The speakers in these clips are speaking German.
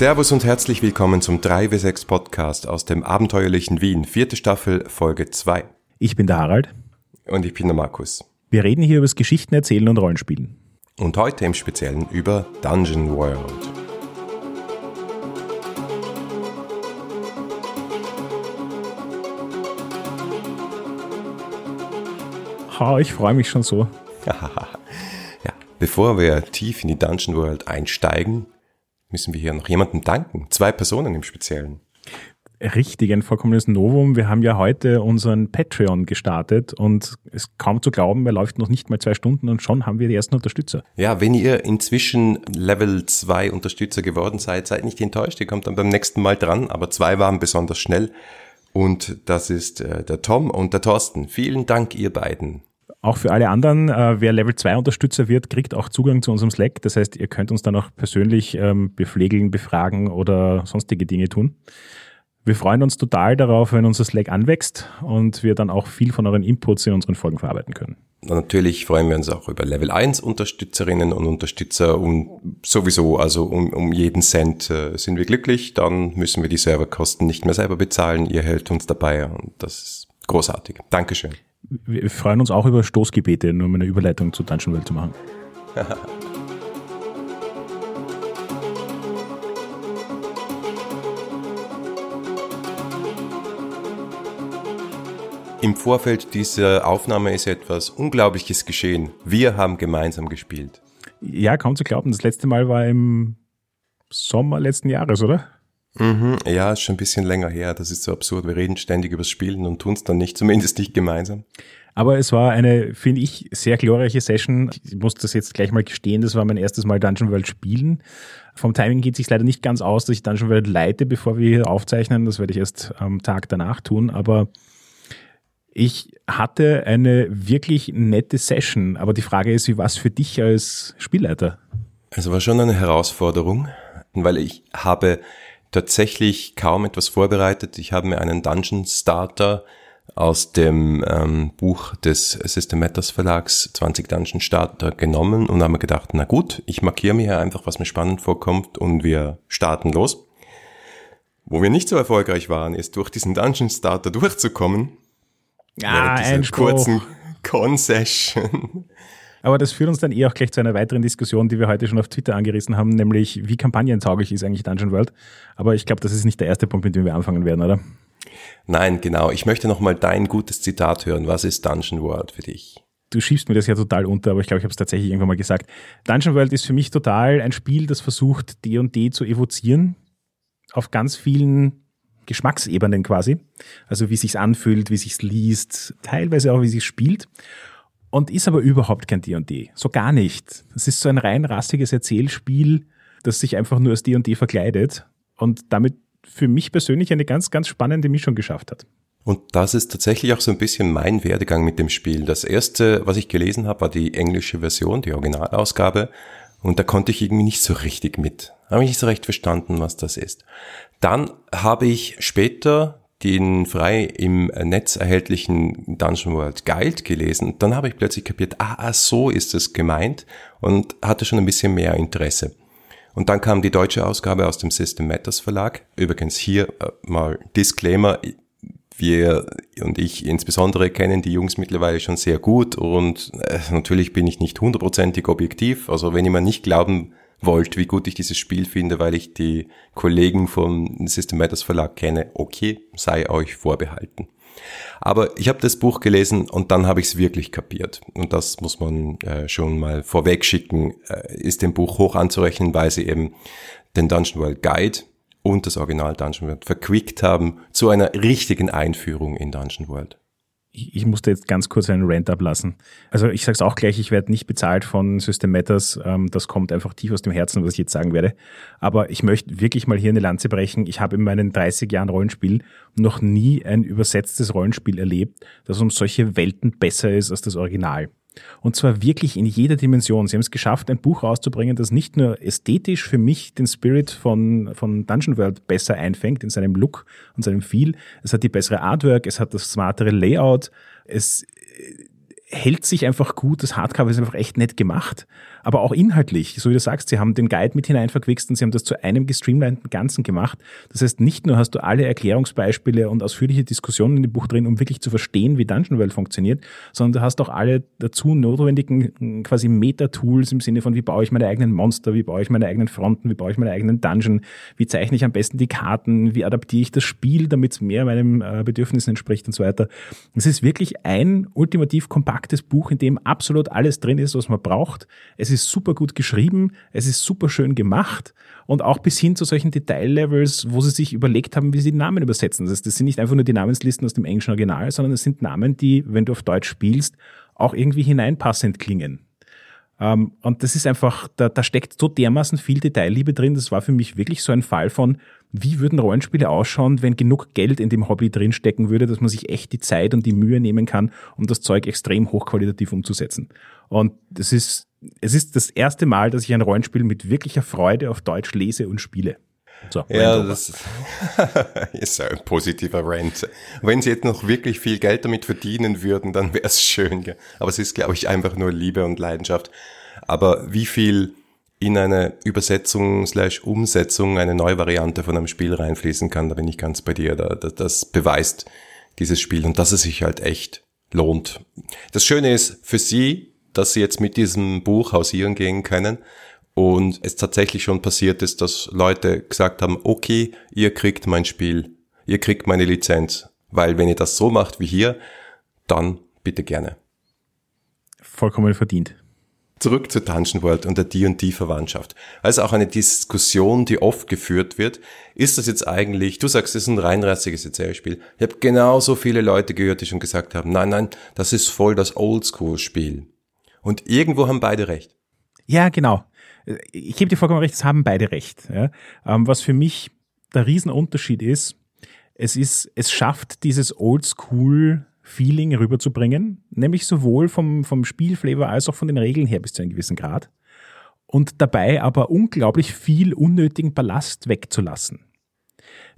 Servus und herzlich willkommen zum 3W6 Podcast aus dem abenteuerlichen Wien, vierte Staffel, Folge 2. Ich bin der Harald. Und ich bin der Markus. Wir reden hier über das Geschichten erzählen und Rollenspielen. Und heute im Speziellen über Dungeon World. Ha, ich freue mich schon so. ja, bevor wir tief in die Dungeon World einsteigen, müssen wir hier noch jemandem danken. Zwei Personen im Speziellen. Richtig, ein vollkommenes Novum. Wir haben ja heute unseren Patreon gestartet und es ist kaum zu glauben, er läuft noch nicht mal zwei Stunden und schon haben wir die ersten Unterstützer. Ja, wenn ihr inzwischen Level 2 Unterstützer geworden seid, seid nicht enttäuscht, ihr kommt dann beim nächsten Mal dran, aber zwei waren besonders schnell und das ist äh, der Tom und der Thorsten. Vielen Dank, ihr beiden. Auch für alle anderen, äh, wer Level 2 Unterstützer wird, kriegt auch Zugang zu unserem Slack. Das heißt, ihr könnt uns dann auch persönlich ähm, bepflegeln, befragen oder sonstige Dinge tun. Wir freuen uns total darauf, wenn unser Slack anwächst und wir dann auch viel von euren Inputs in unseren Folgen verarbeiten können. Und natürlich freuen wir uns auch über Level 1 Unterstützerinnen und Unterstützer um sowieso, also um, um jeden Cent äh, sind wir glücklich, dann müssen wir die Serverkosten nicht mehr selber bezahlen, ihr hält uns dabei und das ist großartig. Dankeschön wir freuen uns auch über Stoßgebete, nur um eine Überleitung zu Dungeon World zu machen. Im Vorfeld dieser Aufnahme ist etwas Unglaubliches geschehen. Wir haben gemeinsam gespielt. Ja, kaum zu glauben. Das letzte Mal war im Sommer letzten Jahres, oder? Mhm, ja, ist schon ein bisschen länger her. Das ist so absurd. Wir reden ständig übers Spielen und tun es dann nicht, zumindest nicht gemeinsam. Aber es war eine, finde ich, sehr glorreiche Session. Ich muss das jetzt gleich mal gestehen, das war mein erstes Mal Dungeon World spielen. Vom Timing geht es sich leider nicht ganz aus, dass ich Dungeon World leite, bevor wir hier aufzeichnen. Das werde ich erst am Tag danach tun. Aber ich hatte eine wirklich nette Session. Aber die Frage ist, wie war es für dich als Spielleiter? Es war schon eine Herausforderung, weil ich habe tatsächlich kaum etwas vorbereitet. Ich habe mir einen Dungeon Starter aus dem ähm, Buch des System Matters Verlags 20 Dungeon Starter genommen und habe mir gedacht, na gut, ich markiere mir einfach, was mir spannend vorkommt und wir starten los. Wo wir nicht so erfolgreich waren, ist durch diesen Dungeon Starter durchzukommen. Ja, ein kurzen Con-Session aber das führt uns dann eh auch gleich zu einer weiteren Diskussion, die wir heute schon auf Twitter angerissen haben, nämlich wie kampagnentauglich ist eigentlich Dungeon World. Aber ich glaube, das ist nicht der erste Punkt, mit dem wir anfangen werden, oder? Nein, genau. Ich möchte nochmal dein gutes Zitat hören. Was ist Dungeon World für dich? Du schiebst mir das ja total unter, aber ich glaube, ich habe es tatsächlich irgendwann mal gesagt. Dungeon World ist für mich total ein Spiel, das versucht, D&D zu evozieren. Auf ganz vielen Geschmacksebenen quasi. Also wie sich's anfühlt, wie sich's liest, teilweise auch wie sich's spielt und ist aber überhaupt kein D&D. So gar nicht. Es ist so ein rein rassiges Erzählspiel, das sich einfach nur als D&D verkleidet und damit für mich persönlich eine ganz, ganz spannende Mischung geschafft hat. Und das ist tatsächlich auch so ein bisschen mein Werdegang mit dem Spiel. Das erste, was ich gelesen habe, war die englische Version, die Originalausgabe. Und da konnte ich irgendwie nicht so richtig mit. Habe ich nicht so recht verstanden, was das ist. Dann habe ich später den frei im Netz erhältlichen Dungeon World Guide gelesen. Dann habe ich plötzlich kapiert, ah, ah, so ist es gemeint und hatte schon ein bisschen mehr Interesse. Und dann kam die deutsche Ausgabe aus dem System Matters Verlag. Übrigens hier äh, mal Disclaimer. Wir und ich insbesondere kennen die Jungs mittlerweile schon sehr gut und äh, natürlich bin ich nicht hundertprozentig objektiv. Also wenn jemand nicht glauben wollt, wie gut ich dieses Spiel finde, weil ich die Kollegen vom System Matters Verlag kenne, okay, sei euch vorbehalten. Aber ich habe das Buch gelesen und dann habe ich es wirklich kapiert. Und das muss man äh, schon mal vorweg schicken, äh, ist dem Buch hoch anzurechnen, weil sie eben den Dungeon World Guide und das Original Dungeon World verquickt haben zu einer richtigen Einführung in Dungeon World ich, ich musste jetzt ganz kurz einen Rant ablassen. Also ich sage es auch gleich, ich werde nicht bezahlt von System Matters. Ähm, das kommt einfach tief aus dem Herzen, was ich jetzt sagen werde. Aber ich möchte wirklich mal hier eine Lanze brechen. Ich habe in meinen 30 Jahren Rollenspiel noch nie ein übersetztes Rollenspiel erlebt, das um solche Welten besser ist als das Original. Und zwar wirklich in jeder Dimension. Sie haben es geschafft, ein Buch rauszubringen, das nicht nur ästhetisch für mich den Spirit von, von Dungeon World besser einfängt in seinem Look und seinem Feel. Es hat die bessere Artwork, es hat das smartere Layout, es äh, hält sich einfach gut, das Hardcover ist einfach echt nett gemacht. Aber auch inhaltlich, so wie du sagst, sie haben den Guide mit hineinverquickst und sie haben das zu einem gestreamlinten Ganzen gemacht. Das heißt, nicht nur hast du alle Erklärungsbeispiele und ausführliche Diskussionen in dem Buch drin, um wirklich zu verstehen, wie Dungeon World funktioniert, sondern du hast auch alle dazu notwendigen quasi Meta-Tools im Sinne von, wie baue ich meine eigenen Monster, wie baue ich meine eigenen Fronten, wie baue ich meine eigenen Dungeon, wie zeichne ich am besten die Karten, wie adaptiere ich das Spiel, damit es mehr meinem äh, Bedürfnissen entspricht und so weiter. Es ist wirklich ein ultimativ kompaktes Buch, in dem absolut alles drin ist, was man braucht. Es ist super gut geschrieben, es ist super schön gemacht und auch bis hin zu solchen Detaillevels, wo sie sich überlegt haben, wie sie die Namen übersetzen. Das, heißt, das sind nicht einfach nur die Namenslisten aus dem englischen Original, sondern es sind Namen, die, wenn du auf Deutsch spielst, auch irgendwie hineinpassend klingen. Um, und das ist einfach, da, da steckt so dermaßen viel Detailliebe drin. Das war für mich wirklich so ein Fall von, wie würden Rollenspiele ausschauen, wenn genug Geld in dem Hobby drinstecken würde, dass man sich echt die Zeit und die Mühe nehmen kann, um das Zeug extrem hochqualitativ umzusetzen. Und das ist, es ist das erste Mal, dass ich ein Rollenspiel mit wirklicher Freude auf Deutsch lese und spiele. So, ja, das ist ein positiver Rant. Wenn sie jetzt noch wirklich viel Geld damit verdienen würden, dann wäre es schön. Aber es ist, glaube ich, einfach nur Liebe und Leidenschaft. Aber wie viel in eine Übersetzung slash Umsetzung eine neue Variante von einem Spiel reinfließen kann, da bin ich ganz bei dir. Da, da, das beweist dieses Spiel und dass es sich halt echt lohnt. Das Schöne ist für Sie, dass Sie jetzt mit diesem Buch hausieren gehen können und es tatsächlich schon passiert ist, dass Leute gesagt haben, okay, ihr kriegt mein Spiel, ihr kriegt meine Lizenz, weil wenn ihr das so macht wie hier, dann bitte gerne. Vollkommen verdient. Zurück zu Dungeon World und der D&D-Verwandtschaft. Also auch eine Diskussion, die oft geführt wird. Ist das jetzt eigentlich, du sagst, es ist ein reinrassiges Erzählspiel. Ich habe genauso viele Leute gehört, die schon gesagt haben, nein, nein, das ist voll das Oldschool-Spiel. Und irgendwo haben beide recht. Ja, genau ich gebe dir vollkommen recht, es haben beide recht. Ja. Ähm, was für mich der Riesenunterschied ist, es ist, es schafft dieses Oldschool Feeling rüberzubringen, nämlich sowohl vom, vom Spielflavor als auch von den Regeln her bis zu einem gewissen Grad. Und dabei aber unglaublich viel unnötigen Ballast wegzulassen.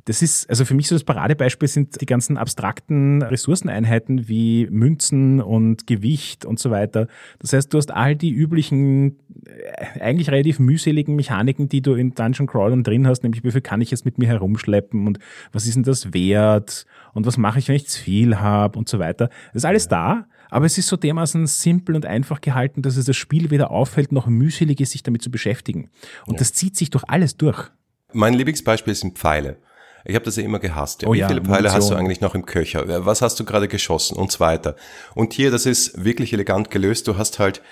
Das ist, also für mich so das Paradebeispiel sind die ganzen abstrakten Ressourceneinheiten wie Münzen und Gewicht und so weiter. Das heißt, du hast all die üblichen, äh, eigentlich relativ mühseligen Mechaniken, die du in Dungeon Crawlern drin hast, nämlich wie viel kann ich jetzt mit mir herumschleppen und was ist denn das wert und was mache ich, wenn ich zu viel habe und so weiter. Das ist alles da, aber es ist so dermaßen simpel und einfach gehalten, dass es das Spiel weder auffällt, noch mühselig ist, sich damit zu beschäftigen. Und ja. das zieht sich durch alles durch. Mein Lieblingsbeispiel sind Pfeile. Ich habe das ja immer gehasst. Ja. Oh Wie ja, viele Pfeile Munition. hast du eigentlich noch im Köcher? Was hast du gerade geschossen und so weiter? Und hier, das ist wirklich elegant gelöst. Du hast halt,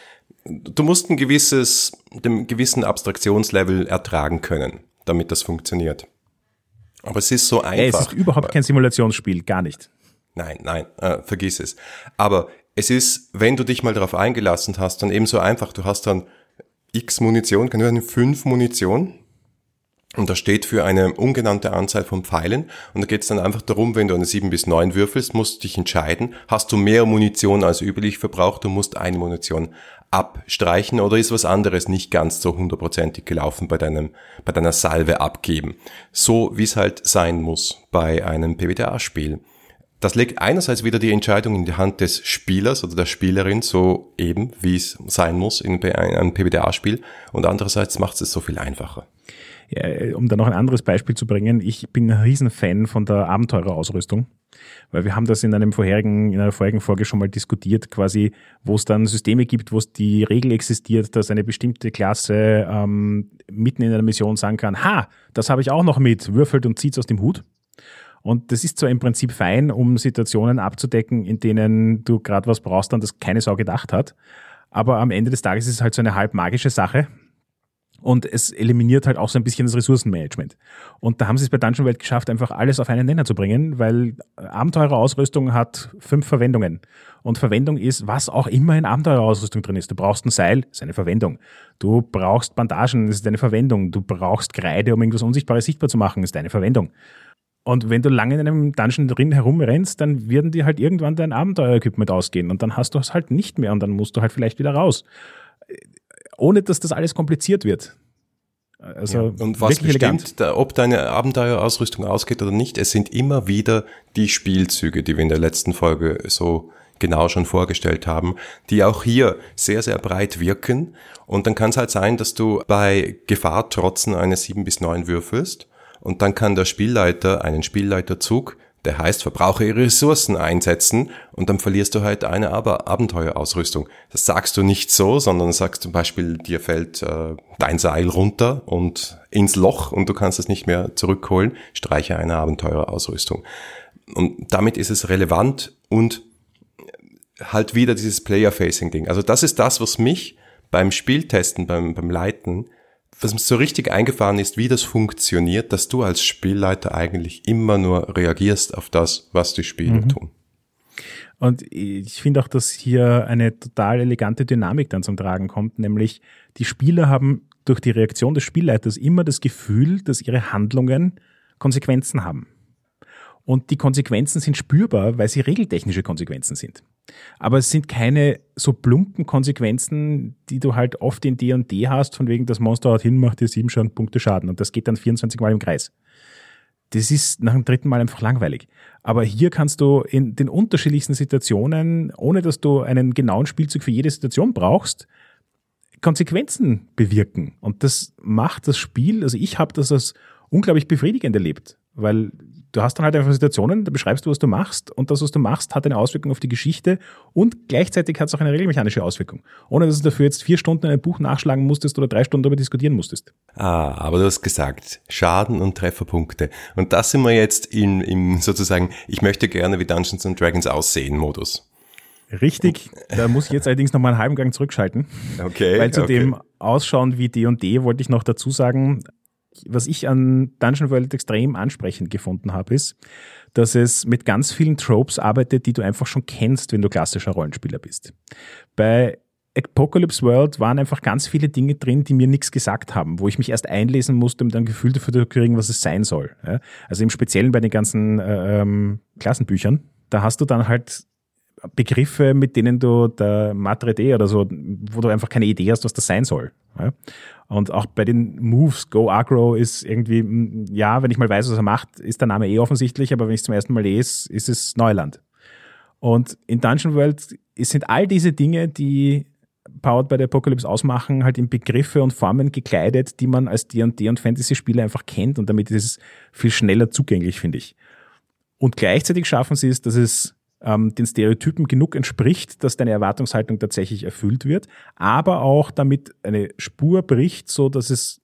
du musst ein gewisses, dem gewissen Abstraktionslevel ertragen können, damit das funktioniert. Aber es ist so einfach. Ey, es ist überhaupt kein Simulationsspiel, gar nicht. Nein, nein, äh, vergiss es. Aber es ist, wenn du dich mal darauf eingelassen hast, dann eben so einfach. Du hast dann x Munition, kann du fünf Munition und das steht für eine ungenannte Anzahl von Pfeilen. Und da geht es dann einfach darum, wenn du eine 7 bis 9 würfelst, musst du dich entscheiden, hast du mehr Munition als üblich verbraucht, du musst eine Munition abstreichen oder ist was anderes nicht ganz so hundertprozentig gelaufen bei deinem, bei deiner Salve abgeben. So wie es halt sein muss bei einem PBTA-Spiel. Das legt einerseits wieder die Entscheidung in die Hand des Spielers oder der Spielerin, so eben wie es sein muss in einem PBTA-Spiel, und andererseits macht es so viel einfacher. Ja, um da noch ein anderes Beispiel zu bringen, ich bin ein Riesenfan von der Abenteurerausrüstung, weil wir haben das in einem vorherigen, in einer vorherigen Folge schon mal diskutiert, quasi, wo es dann Systeme gibt, wo es die Regel existiert, dass eine bestimmte Klasse ähm, mitten in einer Mission sagen kann, ha, das habe ich auch noch mit, würfelt und zieht's aus dem Hut. Und das ist zwar im Prinzip fein, um Situationen abzudecken, in denen du gerade was brauchst, dann das keine Sau gedacht hat. Aber am Ende des Tages ist es halt so eine halb magische Sache, und es eliminiert halt auch so ein bisschen das Ressourcenmanagement. Und da haben sie es bei Dungeon World geschafft, einfach alles auf einen Nenner zu bringen, weil Abenteurerausrüstung hat fünf Verwendungen. Und Verwendung ist, was auch immer in Abenteurerausrüstung drin ist. Du brauchst ein Seil, ist eine Verwendung. Du brauchst Bandagen, ist eine Verwendung. Du brauchst Kreide, um irgendwas Unsichtbares sichtbar zu machen, ist eine Verwendung. Und wenn du lange in einem Dungeon drin herumrennst, dann werden dir halt irgendwann dein Abenteuer-Equipment ausgehen und dann hast du es halt nicht mehr und dann musst du halt vielleicht wieder raus ohne dass das alles kompliziert wird. Also ja, und was bestimmt, da, ob deine Abenteuerausrüstung ausgeht oder nicht, es sind immer wieder die Spielzüge, die wir in der letzten Folge so genau schon vorgestellt haben, die auch hier sehr, sehr breit wirken. Und dann kann es halt sein, dass du bei Gefahr trotzen eine 7 bis 9 würfelst und dann kann der Spielleiter einen Spielleiterzug der heißt, verbrauche ihre Ressourcen einsetzen und dann verlierst du halt eine aber Abenteuerausrüstung. Das sagst du nicht so, sondern sagst zum Beispiel, dir fällt äh, dein Seil runter und ins Loch und du kannst es nicht mehr zurückholen, streiche eine Abenteuerausrüstung. Und damit ist es relevant und halt wieder dieses Player-Facing-Ding. Also das ist das, was mich beim Spieltesten, beim, beim Leiten was mir so richtig eingefahren ist, wie das funktioniert, dass du als Spielleiter eigentlich immer nur reagierst auf das, was die Spieler mhm. tun. Und ich finde auch, dass hier eine total elegante Dynamik dann zum Tragen kommt, nämlich die Spieler haben durch die Reaktion des Spielleiters immer das Gefühl, dass ihre Handlungen Konsequenzen haben. Und die Konsequenzen sind spürbar, weil sie regeltechnische Konsequenzen sind. Aber es sind keine so plumpen Konsequenzen, die du halt oft in D&D hast, von wegen das Monster haut hin, macht dir sieben schon Punkte Schaden und das geht dann 24 Mal im Kreis. Das ist nach dem dritten Mal einfach langweilig. Aber hier kannst du in den unterschiedlichsten Situationen, ohne dass du einen genauen Spielzug für jede Situation brauchst, Konsequenzen bewirken. Und das macht das Spiel, also ich habe das als unglaublich befriedigend erlebt, weil du hast dann halt einfach Situationen, da beschreibst du, was du machst und das, was du machst, hat eine Auswirkung auf die Geschichte und gleichzeitig hat es auch eine regelmechanische Auswirkung. Ohne dass du dafür jetzt vier Stunden ein Buch nachschlagen musstest oder drei Stunden darüber diskutieren musstest. Ah, aber du hast gesagt, Schaden und Trefferpunkte. Und das sind wir jetzt in, im sozusagen, ich möchte gerne wie Dungeons and Dragons aussehen Modus. Richtig, da muss ich jetzt allerdings noch mal einen halben Gang zurückschalten. Okay. Weil zu okay. dem Ausschauen wie D&D wollte ich noch dazu sagen, was ich an Dungeon World extrem ansprechend gefunden habe, ist, dass es mit ganz vielen Tropes arbeitet, die du einfach schon kennst, wenn du klassischer Rollenspieler bist. Bei Apocalypse World waren einfach ganz viele Dinge drin, die mir nichts gesagt haben, wo ich mich erst einlesen musste, um dann ein Gefühl dafür zu kriegen, was es sein soll. Also im Speziellen bei den ganzen äh, ähm, Klassenbüchern, da hast du dann halt Begriffe, mit denen du der Matre D oder so, wo du einfach keine Idee hast, was das sein soll. Und auch bei den Moves, Go Agro ist irgendwie, ja, wenn ich mal weiß, was er macht, ist der Name eh offensichtlich, aber wenn ich es zum ersten Mal lese, ist es Neuland. Und in Dungeon World sind all diese Dinge, die Powered by the Apocalypse ausmachen, halt in Begriffe und Formen gekleidet, die man als D&D und Fantasy-Spieler einfach kennt und damit ist es viel schneller zugänglich, finde ich. Und gleichzeitig schaffen sie es, dass es ähm, den Stereotypen genug entspricht, dass deine Erwartungshaltung tatsächlich erfüllt wird, aber auch damit eine Spur bricht, so dass es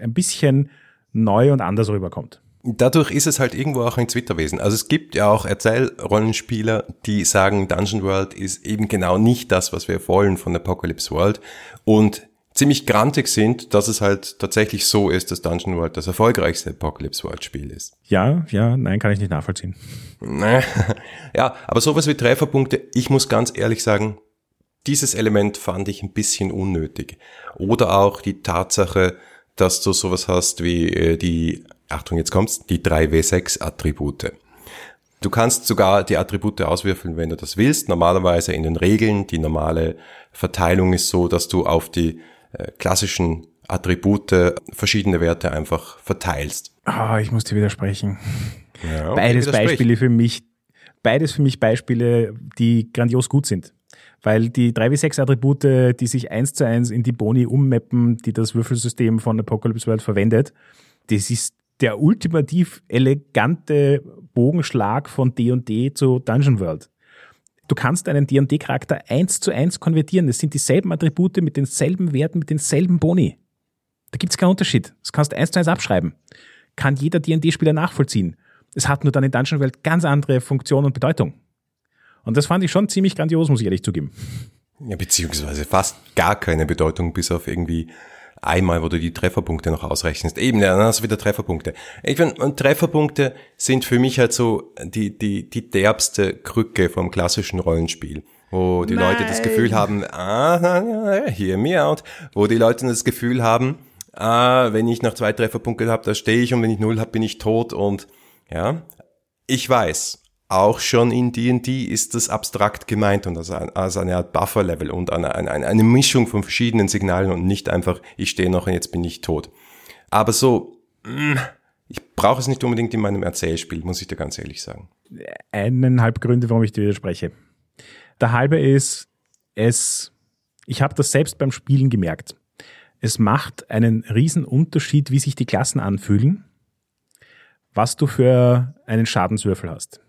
ein bisschen neu und anders rüberkommt. Dadurch ist es halt irgendwo auch ein Twitterwesen. Also es gibt ja auch Erzählrollenspieler, die sagen, Dungeon World ist eben genau nicht das, was wir wollen von Apocalypse World. Und ziemlich grantig sind, dass es halt tatsächlich so ist, dass Dungeon World das erfolgreichste Apocalypse World Spiel ist. Ja, ja, nein, kann ich nicht nachvollziehen. ja, aber sowas wie Trefferpunkte, ich muss ganz ehrlich sagen, dieses Element fand ich ein bisschen unnötig. Oder auch die Tatsache, dass du sowas hast wie äh, die, Achtung, jetzt kommt's, die 3W6 Attribute. Du kannst sogar die Attribute auswürfeln, wenn du das willst. Normalerweise in den Regeln, die normale Verteilung ist so, dass du auf die klassischen Attribute verschiedene Werte einfach verteilst. Ah, oh, ich muss dir widersprechen. Ja, beides Beispiele für mich, beides für mich Beispiele, die grandios gut sind. Weil die 3W6 Attribute, die sich eins zu eins in die Boni ummappen, die das Würfelsystem von Apocalypse World verwendet, das ist der ultimativ elegante Bogenschlag von D&D zu Dungeon World. Du kannst einen D&D-Charakter eins zu eins konvertieren. Es sind dieselben Attribute mit denselben Werten, mit denselben Boni. Da gibt es keinen Unterschied. Das kannst du eins zu eins abschreiben. Kann jeder D&D-Spieler nachvollziehen. Es hat nur dann in Dungeon World ganz andere Funktion und Bedeutung. Und das fand ich schon ziemlich grandios, muss ich ehrlich zugeben. Ja, beziehungsweise fast gar keine Bedeutung, bis auf irgendwie einmal, wo du die Trefferpunkte noch ausrechnest. Eben, ja, dann hast du wieder Trefferpunkte. Ich finde, Trefferpunkte sind für mich halt so die, die, die derbste Krücke vom klassischen Rollenspiel. Wo die Nein. Leute das Gefühl haben, ah, hear me out, wo die Leute das Gefühl haben, ah, wenn ich noch zwei Trefferpunkte habe, da stehe ich und wenn ich null habe, bin ich tot und ja, ich weiß, auch schon in D&D ist das abstrakt gemeint und als, als eine Art Buffer-Level und eine, eine, eine Mischung von verschiedenen Signalen und nicht einfach, ich stehe noch und jetzt bin ich tot. Aber so, mm, ich brauche es nicht unbedingt in meinem Erzählspiel, muss ich dir ganz ehrlich sagen. Eineinhalb Gründe, warum ich dir widerspreche. Der halbe ist, es, ich habe das selbst beim Spielen gemerkt. Es macht einen riesen Unterschied, wie sich die Klassen anfühlen, was du für einen Schadenswürfel hast.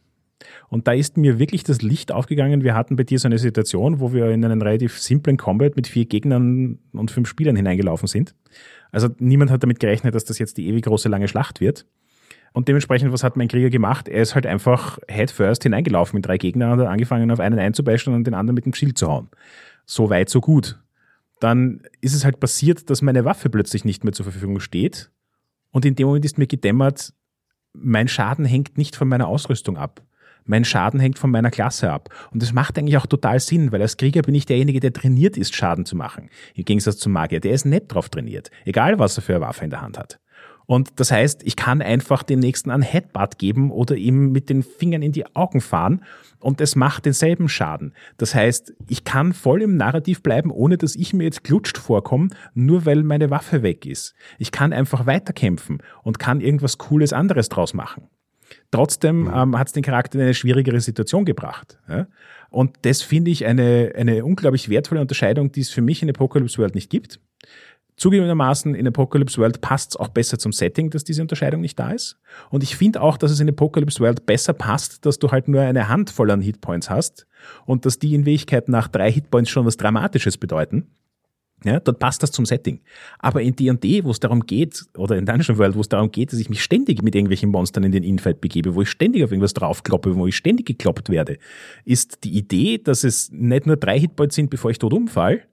Und da ist mir wirklich das Licht aufgegangen. Wir hatten bei dir so eine Situation, wo wir in einen relativ simplen Combat mit vier Gegnern und fünf Spielern hineingelaufen sind. Also niemand hat damit gerechnet, dass das jetzt die ewig große lange Schlacht wird. Und dementsprechend, was hat mein Krieger gemacht? Er ist halt einfach head first hineingelaufen mit drei Gegnern und hat angefangen, auf einen einzubashen und den anderen mit dem Schild zu hauen. So weit, so gut. Dann ist es halt passiert, dass meine Waffe plötzlich nicht mehr zur Verfügung steht. Und in dem Moment ist mir gedämmert, mein Schaden hängt nicht von meiner Ausrüstung ab. Mein Schaden hängt von meiner Klasse ab. Und das macht eigentlich auch total Sinn, weil als Krieger bin ich derjenige, der trainiert ist, Schaden zu machen. Im Gegensatz zum Magier, der ist nicht drauf trainiert. Egal, was er für eine Waffe in der Hand hat. Und das heißt, ich kann einfach dem Nächsten einen Headbutt geben oder ihm mit den Fingern in die Augen fahren und es macht denselben Schaden. Das heißt, ich kann voll im Narrativ bleiben, ohne dass ich mir jetzt klutscht vorkomme, nur weil meine Waffe weg ist. Ich kann einfach weiterkämpfen und kann irgendwas Cooles anderes draus machen. Trotzdem mhm. ähm, hat es den Charakter in eine schwierigere Situation gebracht. Ja? Und das finde ich eine, eine unglaublich wertvolle Unterscheidung, die es für mich in Apocalypse World nicht gibt. Zugegebenermaßen in Apocalypse World passt es auch besser zum Setting, dass diese Unterscheidung nicht da ist. Und ich finde auch, dass es in Apocalypse World besser passt, dass du halt nur eine Handvoll an Hitpoints hast und dass die in Wirklichkeit nach drei Hitpoints schon was Dramatisches bedeuten. Ja, dann passt das zum Setting. Aber in D&D, wo es darum geht, oder in Dungeon World, wo es darum geht, dass ich mich ständig mit irgendwelchen Monstern in den Infight begebe, wo ich ständig auf irgendwas draufkloppe, wo ich ständig gekloppt werde, ist die Idee, dass es nicht nur drei Hitpoints sind, bevor ich tot umfall,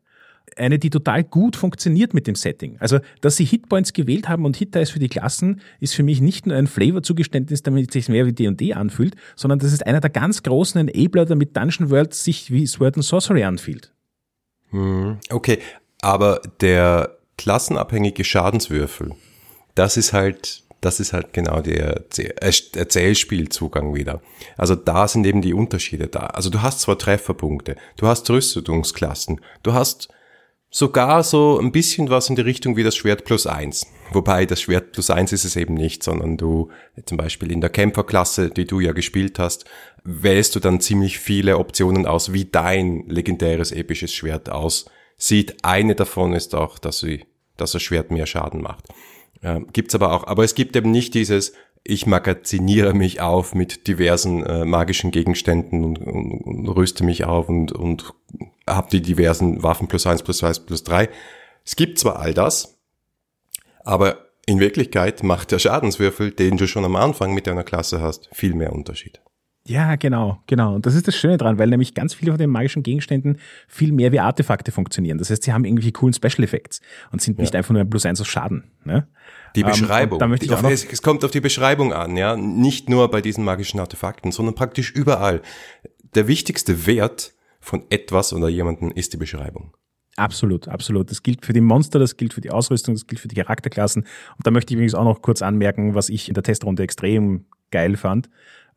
eine, die total gut funktioniert mit dem Setting. Also, dass sie Hitpoints gewählt haben und Hit-Dice für die Klassen, ist für mich nicht nur ein Flavor-Zugeständnis, damit es sich mehr wie D&D anfühlt, sondern das ist einer der ganz großen Enabler, damit Dungeon World sich wie Sword and Sorcery anfühlt. Hm, okay, aber der klassenabhängige Schadenswürfel, das ist halt das ist halt genau der Erzählspielzugang wieder. Also da sind eben die Unterschiede da. Also du hast zwar Trefferpunkte, du hast Rüstungsklassen, du hast sogar so ein bisschen was in die Richtung wie das Schwert plus eins. Wobei das Schwert plus eins ist es eben nicht, sondern du zum Beispiel in der Kämpferklasse, die du ja gespielt hast, wählst du dann ziemlich viele Optionen aus, wie dein legendäres episches Schwert aussieht. Eine davon ist auch, dass, sie, dass das Schwert mehr Schaden macht. Ähm, gibt's aber auch. Aber es gibt eben nicht dieses, ich magaziniere mich auf mit diversen äh, magischen Gegenständen und, und, und rüste mich auf und, und habe die diversen Waffen plus eins, plus zwei, plus drei. Es gibt zwar all das, aber in Wirklichkeit macht der Schadenswürfel, den du schon am Anfang mit deiner Klasse hast, viel mehr Unterschied. Ja, genau, genau. Und das ist das Schöne dran, weil nämlich ganz viele von den magischen Gegenständen viel mehr wie Artefakte funktionieren. Das heißt, sie haben irgendwelche coolen Special Effects und sind nicht einfach nur ein plus eins aus Schaden. Ne? Die ähm, Beschreibung. Ähm, die, es, es kommt auf die Beschreibung an, ja. Nicht nur bei diesen magischen Artefakten, sondern praktisch überall. Der wichtigste Wert von etwas oder jemanden ist die Beschreibung. Absolut, absolut. Das gilt für die Monster, das gilt für die Ausrüstung, das gilt für die Charakterklassen. Und da möchte ich übrigens auch noch kurz anmerken, was ich in der Testrunde extrem geil fand.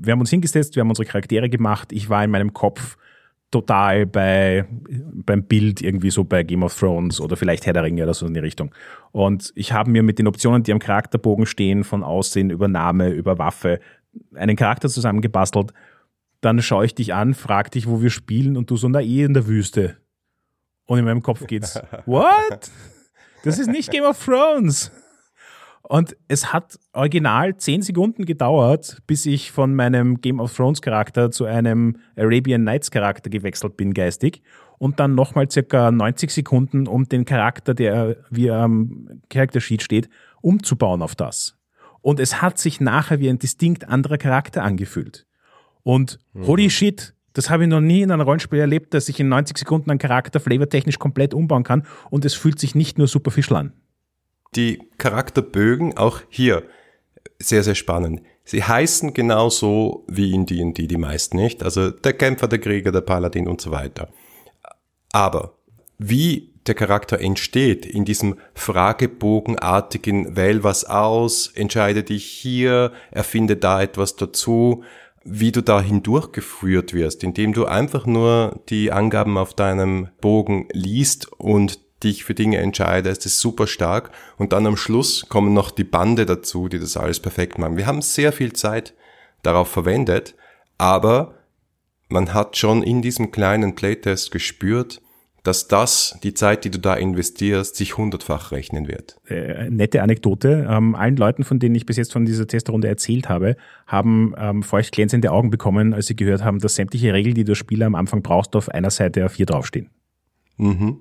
Wir haben uns hingesetzt, wir haben unsere Charaktere gemacht. Ich war in meinem Kopf total bei, beim Bild irgendwie so bei Game of Thrones oder vielleicht Herr der Ringe oder so in die Richtung. Und ich habe mir mit den Optionen, die am Charakterbogen stehen, von Aussehen über Name, über Waffe, einen Charakter zusammengebastelt. Dann schaue ich dich an, frag dich, wo wir spielen und du so, na eh in der Wüste. Und in meinem Kopf geht's, what? Das ist nicht Game of Thrones. Und es hat original zehn Sekunden gedauert, bis ich von meinem Game of Thrones Charakter zu einem Arabian Nights Charakter gewechselt bin geistig. Und dann nochmal circa 90 Sekunden, um den Charakter, der wie am Character Sheet steht, umzubauen auf das. Und es hat sich nachher wie ein distinkt anderer Charakter angefühlt. Und mhm. holy shit, das habe ich noch nie in einem Rollenspiel erlebt, dass ich in 90 Sekunden einen Charakter flavortechnisch komplett umbauen kann und es fühlt sich nicht nur superficial an die Charakterbögen auch hier sehr, sehr spannend. Sie heißen genauso wie in D&D die meisten nicht. Also der Kämpfer, der Krieger, der Paladin und so weiter. Aber wie der Charakter entsteht in diesem Fragebogenartigen, wähl was aus, entscheide dich hier, erfinde da etwas dazu, wie du da hindurchgeführt wirst, indem du einfach nur die Angaben auf deinem Bogen liest und dich für Dinge entscheidest, ist super stark. Und dann am Schluss kommen noch die Bande dazu, die das alles perfekt machen. Wir haben sehr viel Zeit darauf verwendet, aber man hat schon in diesem kleinen Playtest gespürt, dass das, die Zeit, die du da investierst, sich hundertfach rechnen wird. Äh, nette Anekdote. Ähm, allen Leuten, von denen ich bis jetzt von dieser Testrunde erzählt habe, haben ähm, feucht glänzende Augen bekommen, als sie gehört haben, dass sämtliche Regeln, die du Spieler am Anfang brauchst, auf einer Seite A4 draufstehen. Mhm.